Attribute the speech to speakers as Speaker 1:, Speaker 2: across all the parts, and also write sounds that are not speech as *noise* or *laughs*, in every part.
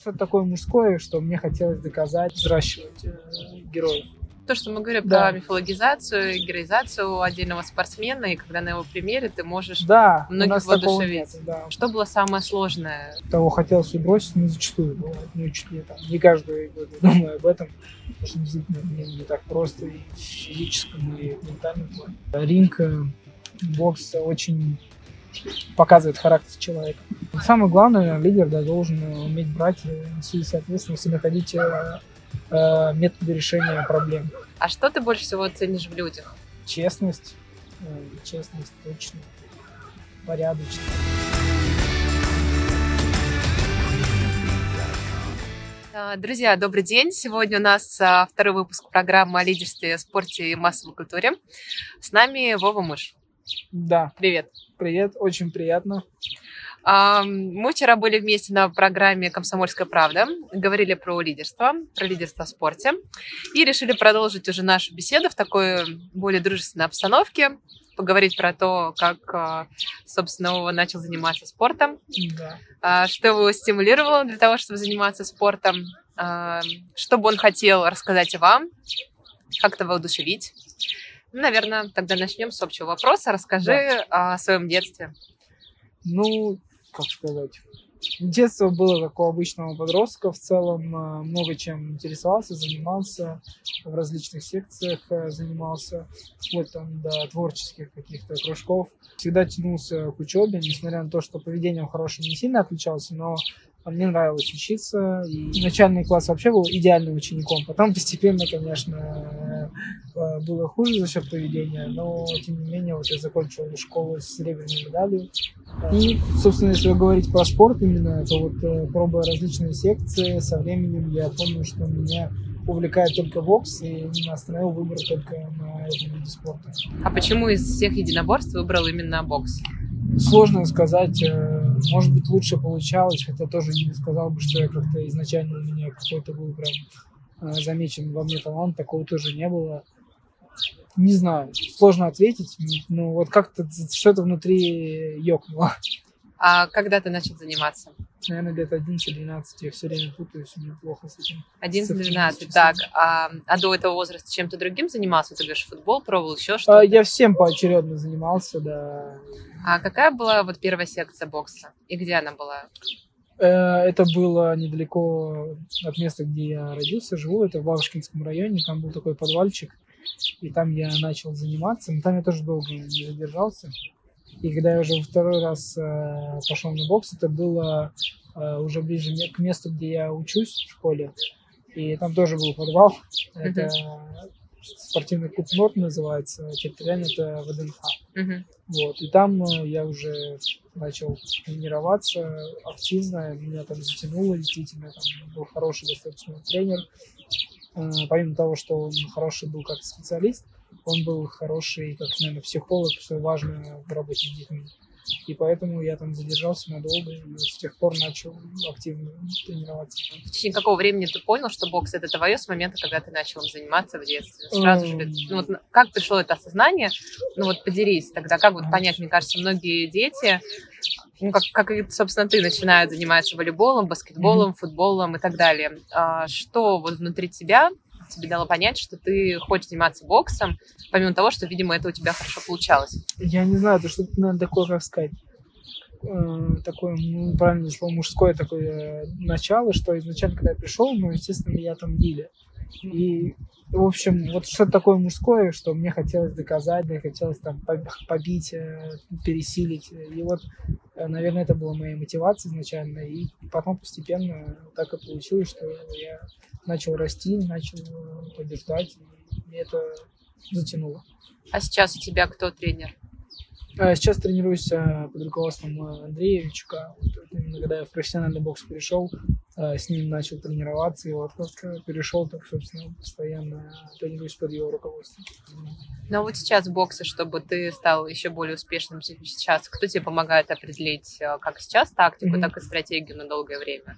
Speaker 1: что-то такое мужское, что мне хотелось доказать, взращивать э, героев.
Speaker 2: То, что мы говорим
Speaker 1: Да.
Speaker 2: про мифологизацию, героизацию отдельного спортсмена, и когда на его примере ты можешь
Speaker 1: Да,
Speaker 2: многих воодушевить.
Speaker 1: нет, да.
Speaker 2: Что было самое сложное?
Speaker 1: Того хотелось бросить, но зачастую бывает. Ну, чуть ли там, не каждый год я думаю об этом, потому что действительно мне не так просто и в физическом, и в ментальном плане. Ринг, э, бокс очень показывает характер человека. Самое главное, лидер да, должен уметь брать э, нести ответственность и находить э, э, методы решения проблем.
Speaker 2: А что ты больше всего ценишь в людях?
Speaker 1: Честность, э, честность точно, порядочность.
Speaker 2: А, Друзья, добрый день. Сегодня у нас а, второй выпуск программы о лидерстве, спорте и массовой культуре. С нами Вова Мыш.
Speaker 1: Да,
Speaker 2: Привет.
Speaker 1: привет, очень приятно.
Speaker 2: Мы вчера были вместе на программе «Комсомольская правда», говорили про лидерство, про лидерство в спорте, и решили продолжить уже нашу беседу в такой более дружественной обстановке, поговорить про то, как, а, собственно, Вова начал заниматься спортом,
Speaker 1: Да.
Speaker 2: а, что его стимулировало для того, чтобы заниматься спортом, а, что бы он хотел рассказать вам, как-то воодушевить. Ну, Наверное, тогда начнем с общего вопроса. Расскажи о своем детстве.
Speaker 1: Ну, как сказать. Детство было как у обычного подростка. В целом э, много чем интересовался, занимался в различных секциях, э, занимался вплоть там до творческих каких-то кружков. Всегда тянулся к учебе, несмотря на то, что поведением хорошим не сильно отличался, но мне нравилось учиться. И начальный класс вообще был идеальным учеником. Потом постепенно, конечно, э, было хуже за счет поведения, но тем не менее вот я закончил школу с серебряной медалью. И, собственно, если говорить про спорт именно, то вот э, пробуя различные секции, со временем я понял, что меня увлекает только бокс, и именно остановил выбор только на этом виде спорта.
Speaker 2: А почему из всех единоборств выбрал именно бокс?
Speaker 1: Сложно сказать, э, может быть, лучше получалось, хотя тоже не сказал бы, что я как-то изначально у меня какой-то был прям э, замечен во мне талант, такого тоже не было. Не знаю, сложно ответить, но вот как-то что-то внутри ёкнуло.
Speaker 2: А когда ты начал заниматься?
Speaker 1: Наверное, лет 11-12, я все время путаюсь, меня плохо с этим.
Speaker 2: 11-12,
Speaker 1: Цифры,
Speaker 2: так. А, а до этого возраста чем-то другим занимался? Ты говоришь, футбол пробовал, еще что-то?
Speaker 1: А, Я всем поочередно занимался, да.
Speaker 2: А какая была вот первая секция бокса? И где она была?
Speaker 1: Э, Это было недалеко от места, где я родился, живу. Это в Бабушкинском районе. Там был такой подвальчик. И там я начал заниматься. Но там я тоже долго не задержался. И когда я уже второй раз э, пошел на бокс, это было э, уже ближе к месту, где я учусь в школе. И там тоже был подвал. Это спортивный клуб Норд называется. Территориально это ВДНХ.
Speaker 2: Мгм.
Speaker 1: Вот. И там э, я уже начал тренироваться активно, меня там затянуло, действительно, там был хороший достаточно тренер. Э, Помимо того, что он хороший был как специалист, он был хороший как, наверное, психолог, что важно в работе с детьми. И поэтому я там задержался надолго и с тех пор начал активно тренироваться.
Speaker 2: В течение какого времени ты понял, что бокс это твое с момента, когда ты начал им заниматься в детстве? Сразу же, ну, вот, как пришло это осознание? Ну вот поделись тогда, как вот понять, мне кажется, многие дети, ну как, как и, собственно, ты, начинают заниматься волейболом, баскетболом, футболом и так далее. А что вот внутри тебя тебе дало понять, что ты хочешь заниматься боксом, помимо того, что, видимо, это у тебя хорошо получалось?
Speaker 1: Я не знаю, это что-то, наверное, такое, как сказать, э, такое, ну, правильно слово, мужское такое э, начало, что изначально, когда я пришел, ну, естественно, меня там били. И, в общем, вот что-то такое мужское, что мне хотелось доказать, мне хотелось там поб- побить, э, пересилить. И вот, э, наверное, это была моя мотивация изначально. И потом постепенно так и получилось, что я начал расти, начал э, побеждать, и мне это затянуло.
Speaker 2: А сейчас у тебя кто тренер?
Speaker 1: А Сейчас тренируюсь э, под руководством э, Андрея Вичука. Вот именно когда я в профессиональный бокс перешел, с ним начал тренироваться, и вот как э, перешел, так, собственно, постоянно тренируюсь под его руководством.
Speaker 2: Но вот сейчас в боксе, чтобы ты стал еще более успешным сейчас, кто тебе помогает определить как сейчас тактику,
Speaker 1: Мгм.
Speaker 2: так и стратегию на долгое время?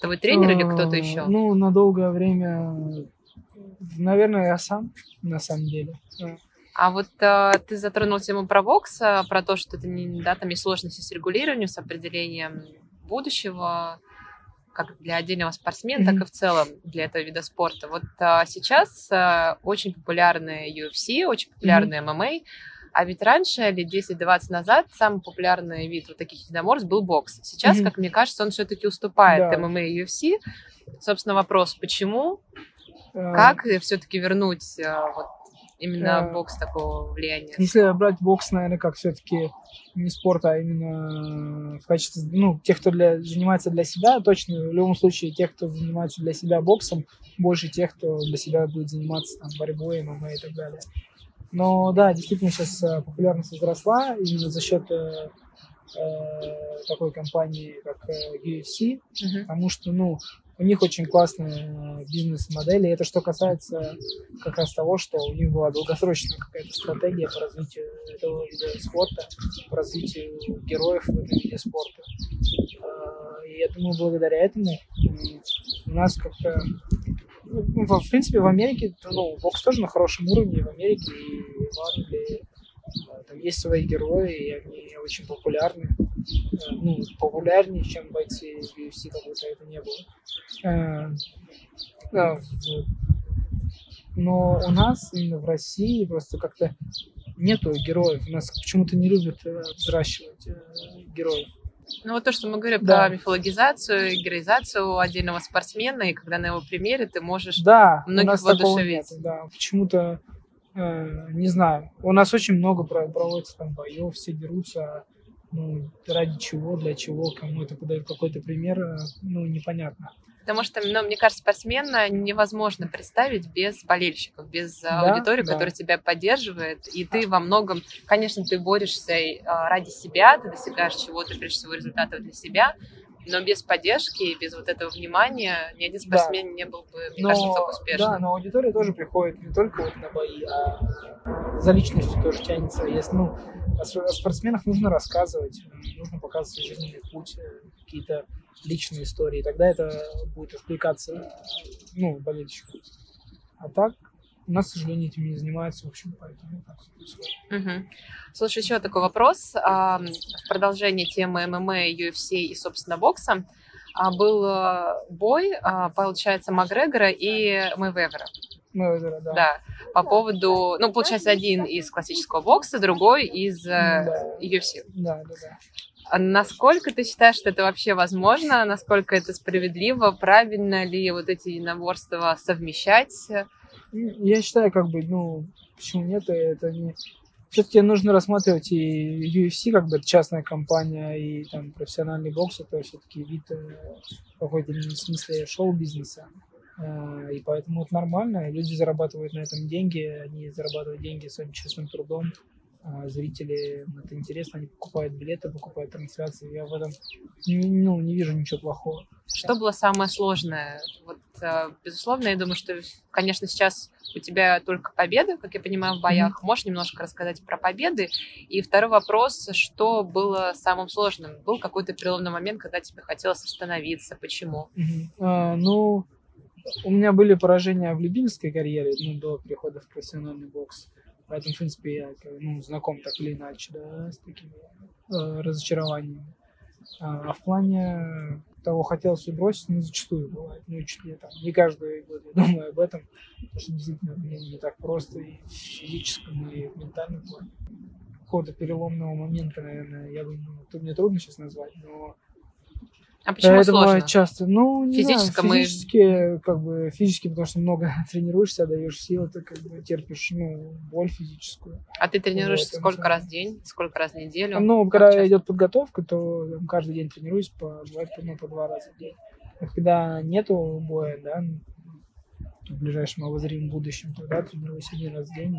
Speaker 2: Твой тренер или кто-то еще?
Speaker 1: Ну, на долгое время, наверное, я сам, на самом деле. Э,
Speaker 2: А вот э, ты затронул тему про бокс, э, про то, что это не, да, там есть сложности с регулированием, с определением будущего. как для отдельного спортсмена, mm-hmm. так и в целом для этого вида спорта. Вот а, сейчас а, очень популярны UFC, очень популярны mm-hmm. MMA, а ведь раньше, лет 10-20 назад, самый популярный вид вот таких единоборств был бокс. Сейчас, mm-hmm. как мне кажется, он все-таки уступает да. ММА и UFC. Собственно, вопрос, почему? Uh... Как все-таки вернуть вот, именно uh... бокс такого влияния?
Speaker 1: Если брать бокс, наверное, как все-таки не спорт, а именно в качестве, ну, тех, кто для, занимается для себя, точно, в любом случае, тех, кто занимается для себя боксом, больше тех, кто для себя будет заниматься там, борьбой, ММА и так далее. Но да, действительно сейчас э, популярность возросла именно за счет э, э, такой компании, как э, UFC, uh-huh. потому что, ну, у них очень классная бизнес-модель, и это что касается как раз того, что у них была долгосрочная какая-то стратегия по развитию этого вида спорта, по развитию героев в этом виде спорта. И я думаю, благодаря этому у нас как-то ну, в принципе, в Америке, ну, бокс тоже на хорошем уровне, в Америке и в Англии там есть свои герои, и они очень популярны. Э, ну, популярнее, чем бойцы UFC, как будто это не было. Э, но у нас именно в России просто как-то нету героев. У нас почему-то не любят э, взращивать героев.
Speaker 2: Ну вот то, что мы говорим да. про мифологизацию, героизацию отдельного спортсмена, и когда на его примере ты можешь
Speaker 1: да,
Speaker 2: многих воодушевить.
Speaker 1: Нет, да, почему-то, э, не знаю, у нас очень много проводится там боев, все дерутся, ну, ради чего, для чего, кому это подает какой-то пример, э, ну, непонятно.
Speaker 2: Потому что, ну, мне кажется, спортсмена невозможно представить без болельщиков, без да, аудитории, да. которая тебя поддерживает. И ты во многом, конечно, ты борешься а, ради себя, ты достигаешь чего-то, прежде всего, результатов для себя, но без поддержки, без вот этого внимания ни один спортсмен да. не был бы, мне но, кажется, так успешным.
Speaker 1: Да, но аудитория тоже приходит не только вот на бои, а за личностью тоже тянется. Если, ну, о спортсменах нужно рассказывать, нужно показывать жизненный путь, какие-то личные истории, тогда это будет откликаться, ну, болельщику. А так, у нас, к сожалению, этим не занимается, в общем, поэтому так
Speaker 2: угу. Слушай, еще такой вопрос. В продолжении темы ММА, UFC и, собственно, бокса а, был э, бой, а, получается, Макгрегора и Мэйвезера.
Speaker 1: Мэйвезера, да.
Speaker 2: Да, по поводу, ну, получается, один из классического бокса, другой из э, да. UFC.
Speaker 1: Да, да, да.
Speaker 2: А насколько ты считаешь, что это вообще возможно? Насколько это справедливо? Правильно ли вот эти единоборства совмещать?
Speaker 1: Я считаю, как бы, ну, почему нет, это не... Все-таки нужно рассматривать и UFC, как бы частная компания, и там профессиональный бокс, это все-таки вид э, какой-то в смысле шоу-бизнеса. Э, и поэтому это нормально. Люди зарабатывают на этом деньги, они зарабатывают деньги своим честным трудом. А, зрители это интересно, они покупают билеты, покупают трансляции. Я в этом ну, не вижу ничего плохого.
Speaker 2: Что было самое сложное? Вот, а, безусловно, я думаю, что, конечно, сейчас у тебя только победы, как я понимаю, в боях. Mm-hmm. Можешь немножко рассказать про победы? И второй вопрос, что было самым сложным? Был какой-то переломный момент, когда тебе хотелось остановиться? Почему?
Speaker 1: Mm-hmm. А, ну, у меня были поражения в любительской карьере, ну, до перехода в профессиональный бокс. Поэтому, в принципе, я ну, знаком так или иначе да, с такими э, разочарованиями. А, а в плане того, хотелось ли бросить, ну, зачастую бывает. Ну, чуть ли там не каждый год я *laughs* думаю об этом, потому что действительно мне не так просто и в физическом, и в ментальном плане. Какого-то переломного момента, наверное, я бы, ну, тут мне трудно сейчас назвать, но
Speaker 2: а почему это сложно?
Speaker 1: часто. Ну, не
Speaker 2: физически,
Speaker 1: знаю, физически, мы... как бы, физически, потому что много *laughs* тренируешься, даешь силы, ты как бы терпишь, ну, боль физическую.
Speaker 2: А ты тренируешься вот, сколько раз в день, сколько раз в неделю?
Speaker 1: Ну, когда часто? идет подготовка, то там, каждый день тренируюсь по, ну, по два раза в день. А когда нету боя, да, в ближайшем обозримом будущем, тогда тренируюсь один раз в день,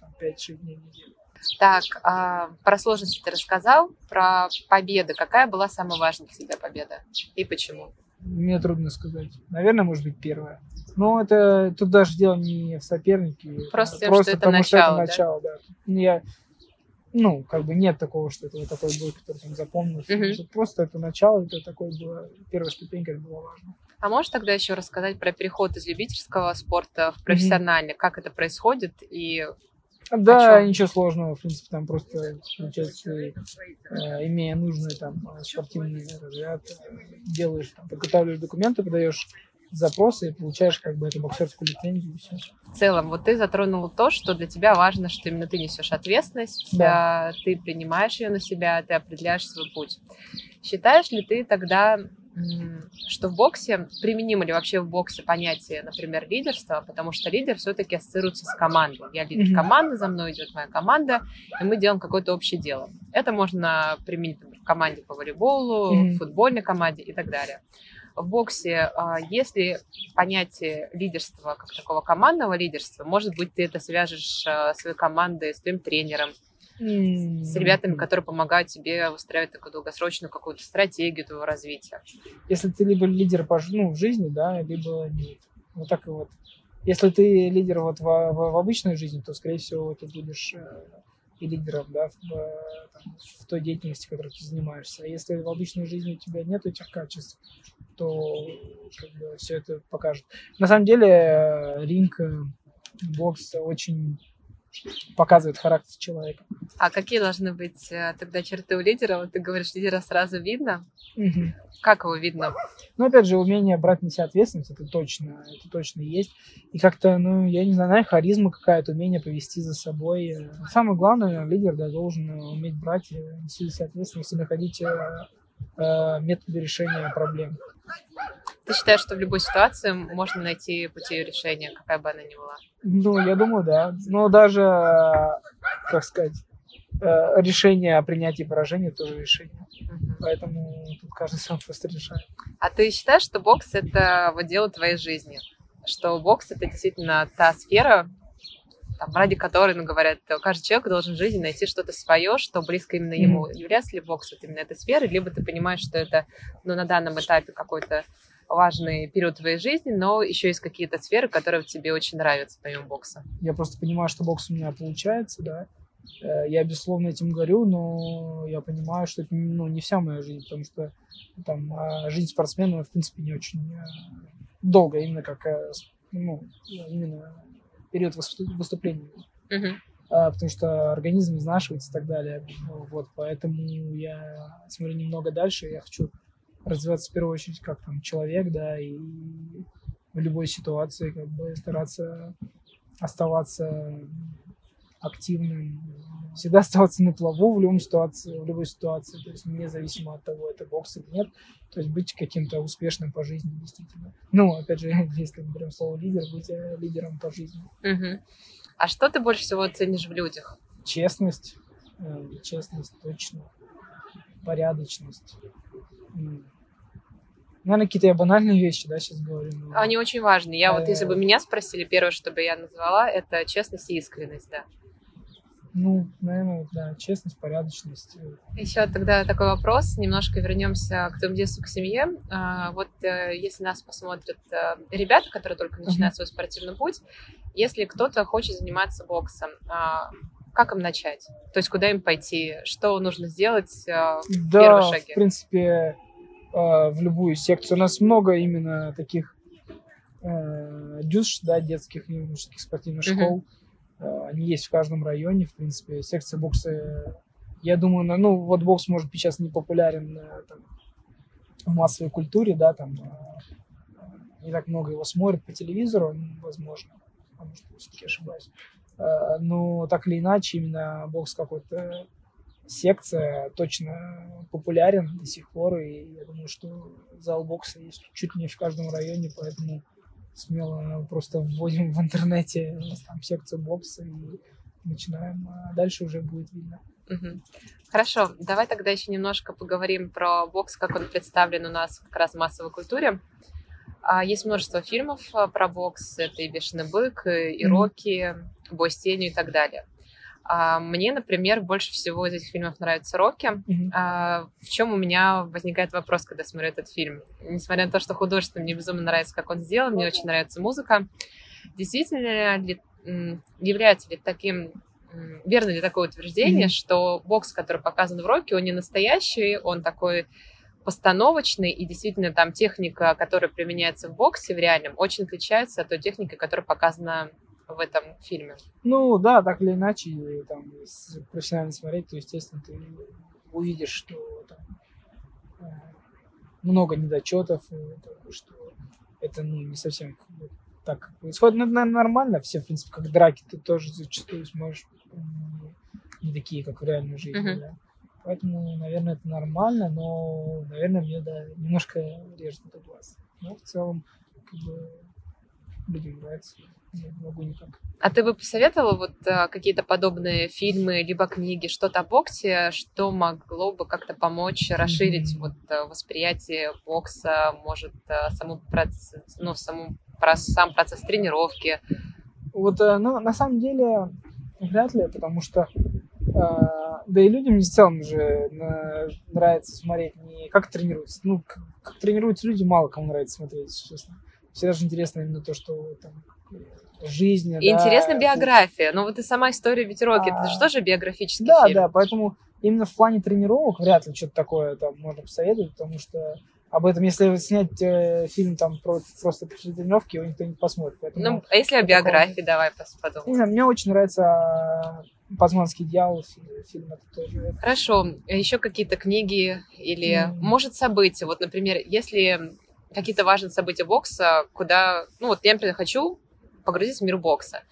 Speaker 1: там, 5-6 дней в неделю.
Speaker 2: Так, а, про сложности ты рассказал, про победы. Какая была самая важная для тебя победа и почему?
Speaker 1: Мне трудно сказать. Наверное, может быть, первая. Но это тут даже дело не в сопернике.
Speaker 2: Просто, тем, просто что это потому, начало, что это начало, да?
Speaker 1: да. Я, ну, как бы нет такого, что это вот такой бой, который там запомнился. Угу. Просто это начало, это такой было, первая ступенька, это было важно.
Speaker 2: А можешь тогда еще рассказать про переход из любительского спорта в профессиональный? mm Как это происходит и
Speaker 1: Да, ничего сложного, в принципе, там просто, получается, э, имея нужный там спортивный разряд, делаешь, там, подготавливаешь документы, подаешь запросы и получаешь как бы эту боксерскую лицензию и все.
Speaker 2: В целом, вот ты затронул то, что для тебя важно, что именно ты несешь ответственность,
Speaker 1: Да.
Speaker 2: а, ты принимаешь ее на себя, ты определяешь свой путь. Считаешь ли ты тогда, что в боксе, применимо ли вообще в боксе понятие, например, лидерства, потому что лидер все-таки ассоциируется с командой. Я лидер команды, за мной идет моя команда, и мы делаем какое-то общее дело. Это можно применить например, в команде по волейболу, в футбольной команде и так далее. В боксе, а, если понятие лидерства, как такого командного лидерства, может быть, ты это свяжешь а, своей командой, с твоим тренером, с ребятами, которые помогают тебе выстраивать такую долгосрочную какую-то стратегию твоего развития.
Speaker 1: Если ты либо лидер по, ну, в жизни, да, либо нет. Вот так и вот. Если ты лидер вот в, в- в обычной жизни, то, скорее всего, ты будешь э, и лидером, да, в, э, там, в той деятельности, которой ты занимаешься. А если в обычной жизни у тебя нет этих качеств, то как бы, все это покажет. На самом деле э, ринг, бокс очень показывает характер человека.
Speaker 2: А какие должны быть э, тогда черты у лидера? Вот ты говоришь, лидера сразу видно.
Speaker 1: Мгм.
Speaker 2: Как его видно?
Speaker 1: Ну, опять же, умение брать на себя ответственность, это точно, это точно есть. И как-то, ну, я не знаю, харизма какая-то, умение повести за собой. Э, Самое главное, лидер, да, должен уметь брать, э, нести ответственность и находить э, методы решения проблем.
Speaker 2: Ты считаешь, что в любой ситуации можно найти пути решения, какая бы она ни была?
Speaker 1: Ну, я думаю, да. Но даже, как сказать, э, решение о принятии поражения тоже решение.
Speaker 2: Мгм.
Speaker 1: Поэтому тут каждый сам просто решает.
Speaker 2: А ты считаешь, что бокс это вот дело твоей жизни? Что бокс это действительно та сфера, там, ради которой, ну, говорят, каждый человек должен в жизни найти что-то свое, что близко именно ему. Является ли бокс вот именно этой сферой, либо ты понимаешь, что это ну, на данном этапе какой-то важный период твоей жизни, но еще есть какие-то сферы, которые тебе очень нравятся помимо бокса.
Speaker 1: Я просто понимаю, что бокс у меня получается, да. Э, Я, безусловно, этим горю, но я понимаю, что это ну, не вся моя жизнь, потому что там, а, жизнь спортсмена, в принципе, не очень э, долго, именно как э, ну, именно период выступ- выступления. А, потому что организм изнашивается и так далее. Ну, Вот, поэтому я смотрю немного дальше, я хочу развиваться в первую очередь как там человек, да, и в любой ситуации как бы стараться оставаться активным, всегда *laughs* оставаться на плаву в любой ситуации, в любой ситуации, то есть независимо от того, это бокс или нет, то есть быть каким-то успешным по жизни, действительно. Ну, опять же, *laughs* если мы берем слово лидер, быть э, лидером по жизни.
Speaker 2: А что ты больше всего ценишь в людях?
Speaker 1: Честность, э, честность точно, порядочность. М. Наверное, какие-то я банальные вещи, да, сейчас говорю. но-
Speaker 2: Они очень важны. Я вот, если бы
Speaker 1: Э.
Speaker 2: меня спросили, первое, что бы я назвала, это честность и искренность, да.
Speaker 1: Ну, наверное, да, честность, порядочность. э,
Speaker 2: Еще тогда такой вопрос, немножко вернемся к твоему детству, к семье. А, Вот э, если нас посмотрят э, ребята, которые только начинают свой спортивный путь, если кто-то хочет заниматься боксом, а, как им начать? То есть куда им пойти? Что нужно сделать? а,
Speaker 1: Да,
Speaker 2: Первые шаги.
Speaker 1: в принципе, э, в любую секцию. У нас много именно таких э, дюш, да, детских юношеских спортивных
Speaker 2: Мгм.
Speaker 1: школ. Э, Они есть в каждом районе, в принципе. Секция бокса, я думаю, на- ну, вот бокс, может быть, сейчас не популярен э, там, в массовой культуре, да, там э, не так много его смотрят по телевизору, м, возможно, а может, все-таки ошибаюсь. Э, Но так или иначе, именно бокс какой-то секция точно популярен до сих пор, и я думаю, что зал бокса есть чуть ли не в каждом районе, поэтому смело просто вводим в интернете там секцию бокса и начинаем, а дальше уже будет видно.
Speaker 2: Хорошо, давай тогда еще немножко поговорим про бокс, как он представлен у нас как раз в массовой культуре. А, Есть множество фильмов а, про бокс. Это и «Бешеный бык», и. «Рокки», «Бой с тенью» и так далее. А, Мне, например, больше всего из этих фильмов нравится «Рокки». А, В чем у меня возникает вопрос, когда смотрю этот фильм? Несмотря на то, что художественно мне безумно нравится, как он сделан, мне очень нравится музыка. Действительно ли является ли таким верно ли такое утверждение,
Speaker 1: Мгм.
Speaker 2: что бокс, который показан в Рокки, он не настоящий, он такой постановочный, и действительно там техника, которая применяется в боксе в реальном, очень отличается от той техники, которая показана в этом фильме?
Speaker 1: Ну да, так или иначе, там, профессионально смотреть, то, естественно, ты увидишь, что там э, много недочетов, что это ну, не совсем так происходит. Ну, это, наверное, нормально. Все, в принципе, как драки, ты тоже зачастую сможешь не, не такие, как в реальной жизни. Uh-huh. Да. Поэтому, наверное, это нормально, но, наверное, мне да, немножко режет этот глаз. Но в целом, как бы, людям нравится. Могу никак.
Speaker 2: А ты бы посоветовала вот а, какие-то подобные фильмы, либо книги, что-то о боксе, что могло бы как-то помочь расширить mm-hmm. вот а, восприятие бокса, может, а, саму процесс, ну, саму, про сам процесс тренировки?
Speaker 1: Вот, ну, на самом деле, вряд ли, потому что да и людям в целом же нравится смотреть не как тренируются. Ну, как, как тренируются люди, мало кому нравится смотреть, честно. Всегда же интересно именно то, что там жизнь.
Speaker 2: И да, интересна биография. Ну вот и сама история ветерок, а... это же тоже биографический
Speaker 1: да,
Speaker 2: фильм.
Speaker 1: Да, да, поэтому именно в плане тренировок вряд ли что-то такое там можно посоветовать, потому что об этом, если снять э, фильм там про просто тренировки, его никто не посмотрит. Поэтому,
Speaker 2: ну, а если о биографии, такого... давай подумаем.
Speaker 1: Не знаю, мне очень нравится Пазманский дьявол, фильм это тоже.
Speaker 2: Хорошо. Еще какие-то книги или, mm. может, события? Вот, например, если какие-то важные события бокса, куда... Ну, вот я, например, хочу погрузиться в мир бокса.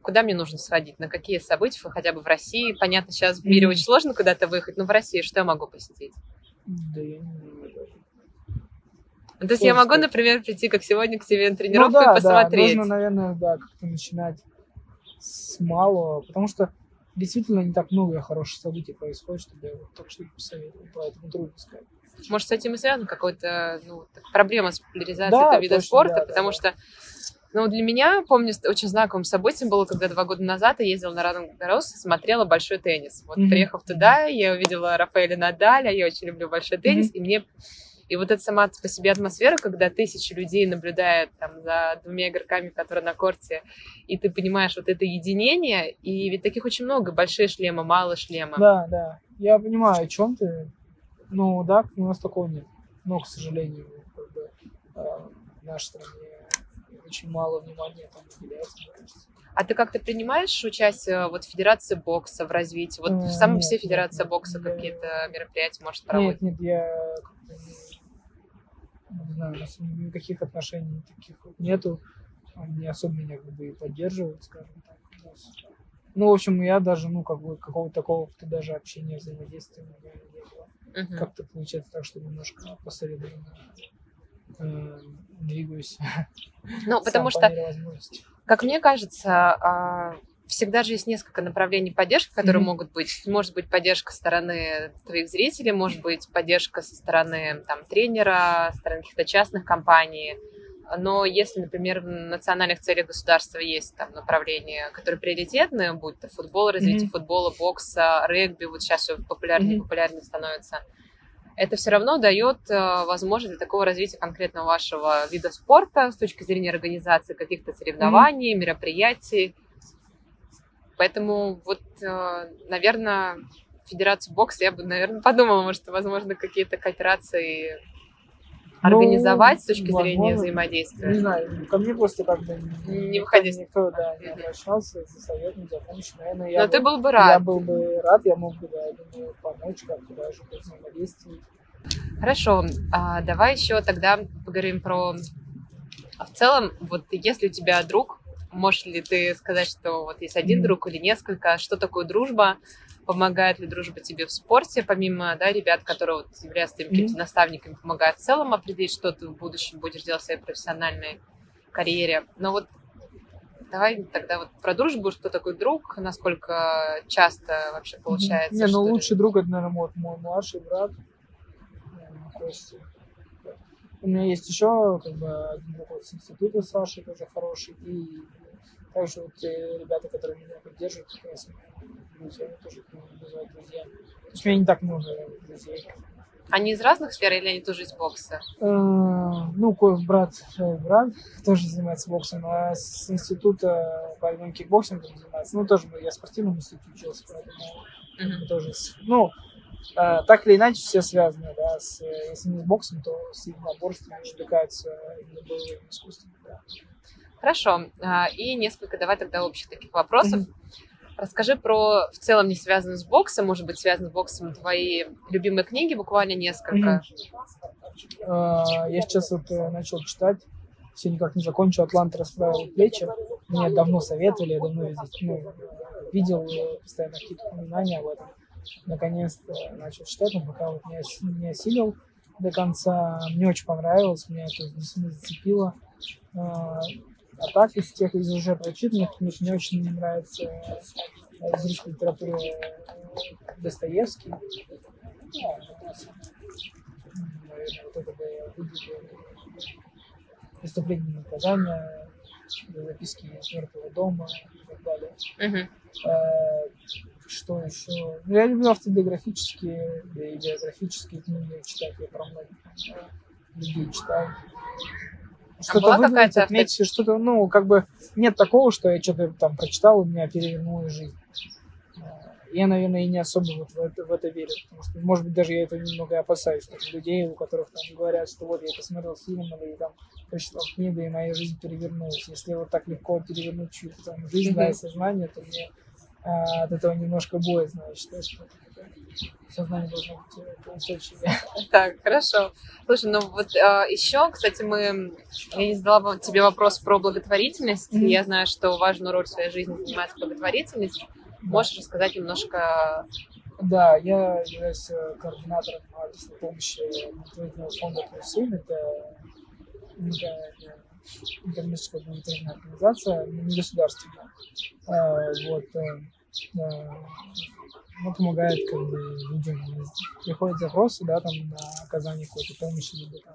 Speaker 2: Куда мне нужно сходить? На какие события? Хотя бы в России. Понятно, сейчас в мире очень сложно куда-то выехать, но в России что я могу посетить?
Speaker 1: Да я не знаю даже.
Speaker 2: То есть я могу, например, прийти, как сегодня, к тебе на тренировку ну, да, и посмотреть?
Speaker 1: Да, нужно, наверное, да, как-то начинать с малого, потому что действительно не так много хороших событий происходит, чтобы я вот так что посоветовал, поэтому трудно сказать.
Speaker 2: Может, с этим и связана какая-то ну, проблема с популяризацией да, этого вида точно, спорта, да, потому да, что ну, для меня, помню, очень знаковым событием было, когда два года назад я ездила на Радон Гарос и смотрела большой теннис. Вот, mm-hmm. приехав туда, я увидела Рафаэля Надаля, я очень люблю большой теннис, mm-hmm. и мне и вот эта сама по себе атмосфера, когда тысячи людей наблюдают там за двумя игроками, которые на корте, и ты понимаешь вот это единение, и ведь таких очень много, большие шлемы, мало шлема.
Speaker 1: Да, да, я понимаю, о чем ты. Ну да, у нас такого нет. Но, к сожалению, как бы, э, в нашей стране очень мало внимания там уделяется,
Speaker 2: А ты как-то принимаешь участие вот в Федерации бокса, в развитии? Вот в самом все Федерация бокса какие-то мероприятия может проводить?
Speaker 1: Нет, нет, я не знаю, у нас никаких отношений таких нету. Они особо меня как бы и поддерживают, скажем так. Ну, в общем, я даже, ну, как бы, какого-то такого даже общения, взаимодействия у меня не было. Uh-huh. Как-то получается так, что немножко посоветовано э, двигаюсь.
Speaker 2: Ну, потому что, как мне кажется, а, всегда же есть несколько направлений поддержки, которые mm-hmm. могут быть. Может быть поддержка со стороны твоих зрителей, может быть поддержка со стороны там, тренера, со стороны каких-то частных компаний. Но если, например, в национальных целях государства есть там направления, которые приоритетные, будь то футбол, развитие mm-hmm. футбола, бокса, регби, вот сейчас все популярнее и mm-hmm. популярнее становится, это все равно дает э, возможность для такого развития конкретно вашего вида спорта с точки зрения организации каких-то соревнований, mm-hmm. мероприятий. Поэтому вот, э, наверное, Федерацию бокса я бы, наверное, *laughs* подумала, может, возможно, какие-то кооперации ну, организовать с точки возможно, зрения взаимодействия.
Speaker 1: Не знаю, ко мне просто как бы
Speaker 2: не, выходить.
Speaker 1: Никто, да, не обращался за советом, за помощью. Наверное,
Speaker 2: я Но бы, ты был бы рад.
Speaker 1: Я был бы рад, я мог бы, да, думаю, помочь как-то даже взаимодействовать.
Speaker 2: Хорошо, а, давай еще тогда поговорим про... А в целом, вот если у тебя друг, Можешь ли ты сказать, что вот есть один друг или несколько? Что такое дружба? Помогает ли дружба тебе в спорте, помимо да, ребят, которые вот являются твоими mm-hmm. наставниками, помогает в целом определить, что ты в будущем будешь делать в своей профессиональной карьере? Но вот давай тогда вот про дружбу, что такое друг, насколько часто вообще получается?
Speaker 1: Не, ну лучший друг это, наверное, мой, мой младший брат. Костя. У меня есть еще как бы один друг вот с института Саши, тоже хороший, и также вот те ребята, которые меня поддерживают, как раз друзья, они тоже называют друзьями. То есть у меня не так много друзей.
Speaker 2: Они из разных сфер или они тоже из бокса?
Speaker 1: Э, ну, брат, э, брат тоже занимается боксом, а с института боевым кикбоксингом занимается. Ну, тоже я в спортивном институте учился, поэтому тоже, ну, э, так или иначе все связаны, да, с, если не с боксом, то с единоборством увлекаются боевым искусством, да.
Speaker 2: Хорошо. А, и несколько давай тогда общих таких вопросов. Расскажи про, в целом, не связанные с боксом, может быть, связаны с боксом твои любимые книги, буквально несколько.
Speaker 1: А, Я сейчас вот э, начал читать, все никак не закончу, «Атлант расправил плечи». Мне давно советовали, я давно ну, видел э, постоянно какие-то упоминания об этом. Наконец-то начал читать, но пока вот не, ос- не осилил до конца. Мне очень понравилось, меня это действительно зацепило. А а так, из тех из уже прочитанных книг мне очень нравится э, из русской литературы э, Достоевский. Ну, наверное, вот это выделил. Преступление и наказание, записки из мертвого дома и так далее.
Speaker 2: Мгм.
Speaker 1: Э, Что еще? Ну, я люблю автобиографические и биографические книги читать. Я про многих э, людей читаю. Что-то
Speaker 2: была какая-то авто-
Speaker 1: отметить, что-то, ну, как бы нет такого, что я что-то там прочитал, и меня перевернула жизнь. Э, Я, наверное, и не особо вот в это, в это верю, потому что, может быть, даже я это немного опасаюсь, таких людей, у которых там говорят, что вот я посмотрел фильм или там прочитал книгу, и моя жизнь перевернулась. Если вот так легко перевернуть чью-то там жизнь, да, и сознание, то мне а, от этого немножко боязно. Я считаю, что должно быть э, устойчивее.
Speaker 2: Так, хорошо. Слушай, ну вот еще, кстати, мы... Я не задала тебе вопрос про благотворительность.
Speaker 1: Мгм.
Speaker 2: Я знаю, что важную роль в своей жизни занимает благотворительность. Можешь рассказать немножко...
Speaker 1: Да, я являюсь э, координатором адресной помощи благотворительного фонда «Плюсин». Это некая экономическая благотворительная организация, не государственная. А, Вот, э, э, ну, помогает как бы людям. Приходят запросы, да, там, на оказание какой-то помощи, либо там,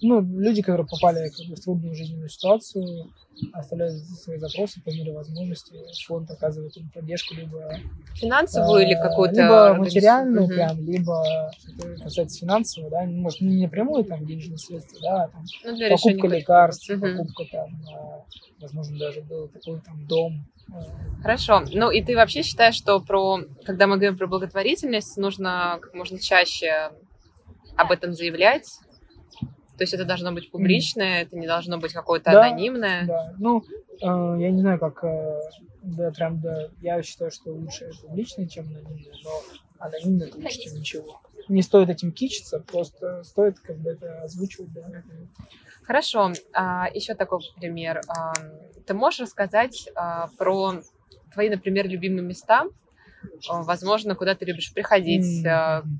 Speaker 1: ну, люди, которые попали как бы, в трудную жизненную ситуацию, оставляют свои запросы по мере возможности. Фонд оказывает им поддержку, либо
Speaker 2: Финансовую или
Speaker 1: Э,
Speaker 2: какую-то...
Speaker 1: Либо материальную
Speaker 2: Мгм.
Speaker 1: прям, либо что касается финансового, да, ну, может, не напрямую там денежные средства, да, а там,
Speaker 2: Ну,
Speaker 1: покупка лекарств,
Speaker 2: Мгм.
Speaker 1: покупка там, э, возможно, даже был такой там дом.
Speaker 2: Хорошо. Ну и ты вообще считаешь, что про, когда мы говорим про благотворительность, нужно как можно чаще об этом заявлять? То есть это должно быть публичное, это не должно быть какое-то
Speaker 1: Да,
Speaker 2: анонимное.
Speaker 1: Да, ну, э, я не знаю, как, э, да, прям, да, я считаю, что лучше публичное, чем анонимное, но анонимное это лучше, чем ничего. Не стоит этим кичиться, просто стоит как бы это озвучивать, да.
Speaker 2: Хорошо. А, еще такой пример. А, ты можешь рассказать а, про твои, например, любимые места? А, Возможно, куда ты любишь приходить. М,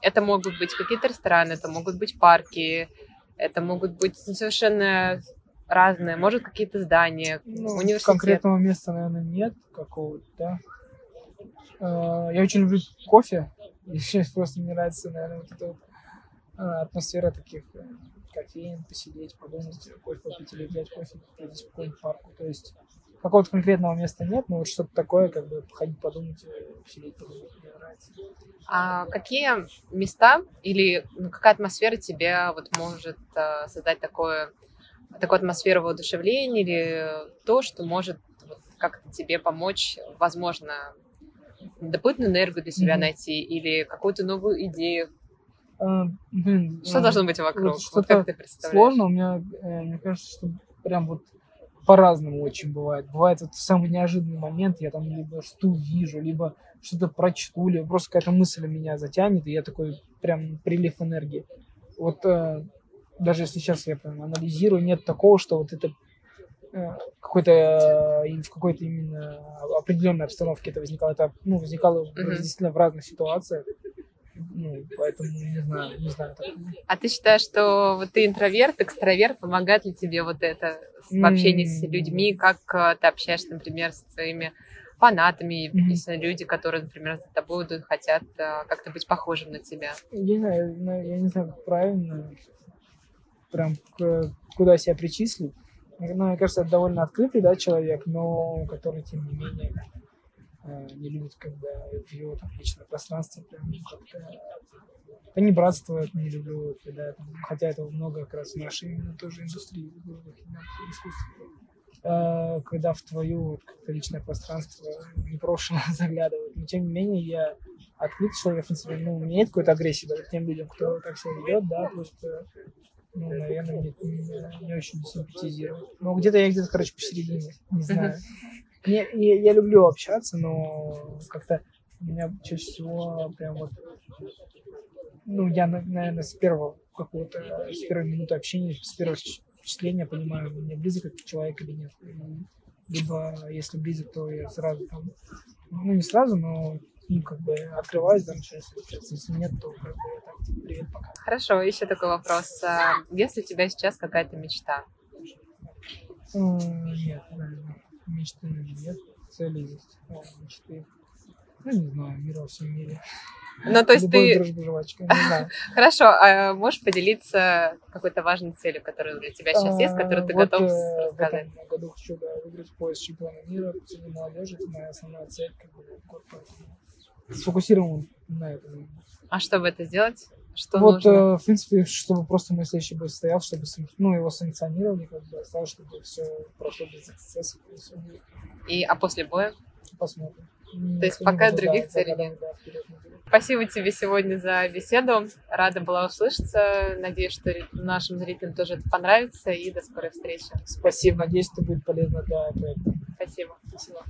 Speaker 2: Это могут быть какие-то рестораны, это могут быть парки, это могут быть совершенно разные, может, какие-то здания,
Speaker 1: Ну,
Speaker 2: университет.
Speaker 1: конкретного места, наверное, нет какого-то, да. Я очень люблю кофе. Сейчас *laughs* просто мне нравится, наверное, вот эта вот э, атмосфера таких э, кофеин, посидеть, подумать, кофе попить или взять кофе, пройтись по какому-нибудь парку. То есть какого-то конкретного места нет, но вот что-то такое, как бы походить, подумать, посидеть, подумать, мне нравится.
Speaker 2: А какие места или какая атмосфера тебе вот может а, создать такое, такую атмосферу воодушевления или то, что может вот как-то тебе помочь, возможно, дополнительную энергию для себя
Speaker 1: Мгм.
Speaker 2: найти или какую-то новую идею?
Speaker 1: Э, блин,
Speaker 2: Что
Speaker 1: э,
Speaker 2: должно быть вокруг?
Speaker 1: вот
Speaker 2: Вот
Speaker 1: что-то
Speaker 2: как ты представляешь?
Speaker 1: Сложно, у меня, э, мне кажется, что прям вот по-разному очень бывает. Бывает вот в самый неожиданный момент я там либо что увижу, либо что-то прочту, либо просто какая-то мысль меня затянет, и я такой прям прилив энергии. Вот э, даже если сейчас я прям анализирую, нет такого, что вот это какой-то э, в какой-то именно определенной обстановке это возникало. Это ну, возникало
Speaker 2: Мгм.
Speaker 1: действительно в разных ситуациях. Ну, поэтому не знаю, не знаю. так.
Speaker 2: А ты считаешь, что вот ты интроверт, экстраверт, помогает ли тебе вот это с- в общении с
Speaker 1: М.
Speaker 2: людьми? Как э, ты общаешься, например, с своими фанатами,
Speaker 1: Мгм.
Speaker 2: если люди, которые, например, за тобой идут, хотят э, как-то быть похожим на тебя?
Speaker 1: Я не знаю, я не знаю, правильно прям куда себя причислить. Ну, мне кажется, это довольно открытый, да, человек, но который, тем не менее, э, не любит, когда в его там, личное пространство прям как-то понебратствует, не люблю, когда там, хотя этого много как раз в нашей именно тоже индустрии, в искусстве. Э, когда в твое вот, личное пространство непрошено *laughs* заглядывают. Но тем не менее я открытый человек, в принципе, ну, у меня нет какой-то агрессии даже к тем людям, кто так себя ведет, да, просто ну, наверное, не, не очень симпатизирует. Но где-то я где-то, короче, посередине, не *laughs* знаю. Мне, я, я люблю общаться, но как-то у меня чаще всего прям вот, ну, я, на- наверное, с первого какого-то, с первой минуты общения, с первого впечатления понимаю, мне близок этот человек или нет. Либо, если близок, то я сразу там, ну, не сразу, но ну, как бы открываюсь, да, начинаю общаться. Если нет, то как бы так, типа, привет, пока.
Speaker 2: Хорошо, еще такой вопрос. А Есть ли у тебя сейчас какая-то мечта?
Speaker 1: Нет, наверное, мечты нет, цели есть, а мечты. Ну, не знаю, мир во всем мире.
Speaker 2: Ну, то есть
Speaker 1: Любовь,
Speaker 2: ты...
Speaker 1: дружба, жвачка, не знаю. *laughs*
Speaker 2: Хорошо, а можешь поделиться какой-то важной целью, которая для тебя сейчас есть, которую ты
Speaker 1: А, вот,
Speaker 2: готов
Speaker 1: э, В
Speaker 2: сказать?
Speaker 1: этом году хочу да, выиграть пояс чемпиона мира среди молодежи. Это моя основная цель. Как бы, год, поэтому сфокусирован на этом.
Speaker 2: А чтобы это сделать? Что
Speaker 1: вот,
Speaker 2: нужно?
Speaker 1: э, в принципе, чтобы просто мой следующий бой состоял, чтобы ну, его санкционировали, как бы осталось, чтобы все прошло без эксцессов. и будет.
Speaker 2: И, а после боя?
Speaker 1: Посмотрим.
Speaker 2: То есть пока
Speaker 1: может,
Speaker 2: других
Speaker 1: да,
Speaker 2: целей нет.
Speaker 1: да.
Speaker 2: Спасибо тебе сегодня за беседу. Рада была услышаться. Надеюсь, что нашим зрителям тоже это понравится. И до скорой встречи.
Speaker 1: Спасибо. Надеюсь, это будет полезно для проекта.
Speaker 2: Спасибо.
Speaker 1: Спасибо.